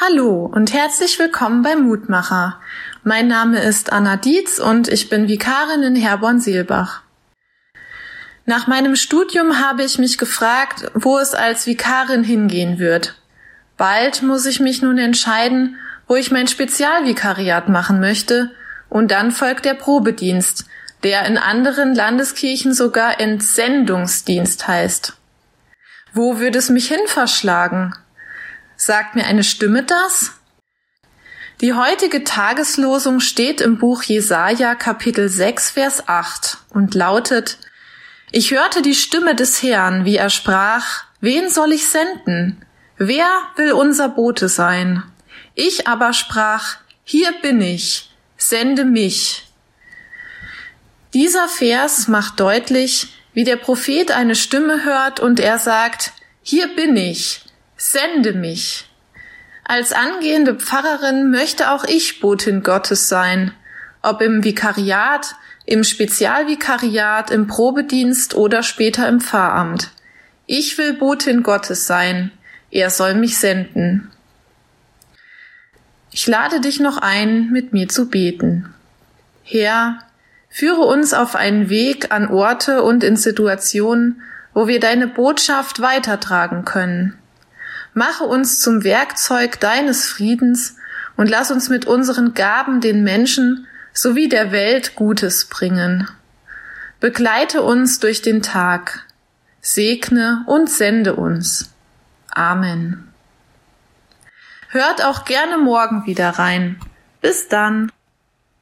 Hallo und herzlich willkommen bei Mutmacher. Mein Name ist Anna Dietz und ich bin Vikarin in Herborn-Seelbach. Nach meinem Studium habe ich mich gefragt, wo es als Vikarin hingehen wird. Bald muss ich mich nun entscheiden, wo ich mein Spezialvikariat machen möchte, und dann folgt der Probedienst, der in anderen Landeskirchen sogar Entsendungsdienst heißt. Wo würde es mich hin verschlagen? Sagt mir eine Stimme das? Die heutige Tageslosung steht im Buch Jesaja Kapitel 6 Vers 8 und lautet, Ich hörte die Stimme des Herrn, wie er sprach, wen soll ich senden? Wer will unser Bote sein? Ich aber sprach, hier bin ich, sende mich. Dieser Vers macht deutlich, wie der Prophet eine Stimme hört und er sagt, hier bin ich, Sende mich. Als angehende Pfarrerin möchte auch ich Botin Gottes sein, ob im Vikariat, im Spezialvikariat, im Probedienst oder später im Pfarramt. Ich will Botin Gottes sein, er soll mich senden. Ich lade dich noch ein, mit mir zu beten. Herr, führe uns auf einen Weg an Orte und in Situationen, wo wir deine Botschaft weitertragen können. Mache uns zum Werkzeug deines Friedens und lass uns mit unseren Gaben den Menschen sowie der Welt Gutes bringen. Begleite uns durch den Tag, segne und sende uns. Amen. Hört auch gerne morgen wieder rein. Bis dann.